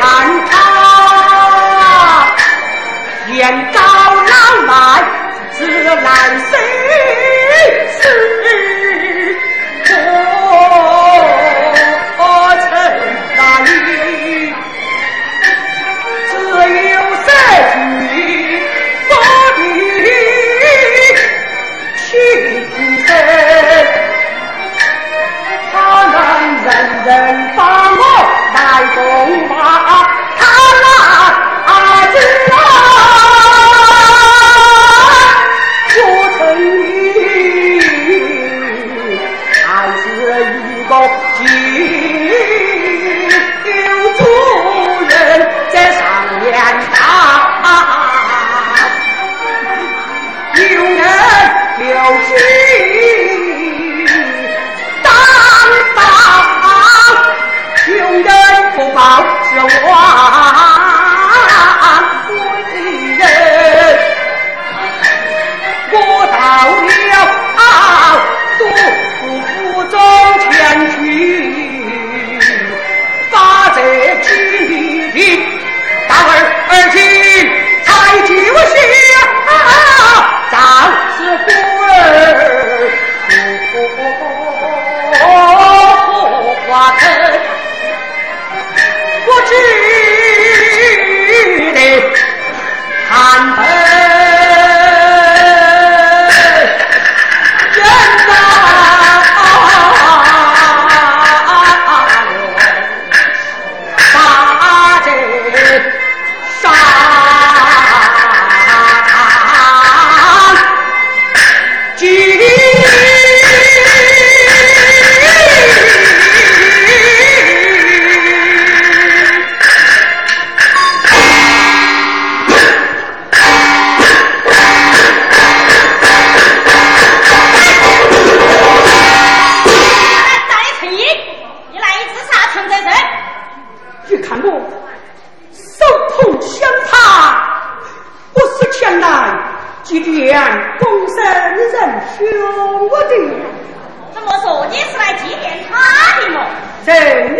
看他，眼高老迈，自难生死可承担。只有这句我的情深，他能人人把。走吧。他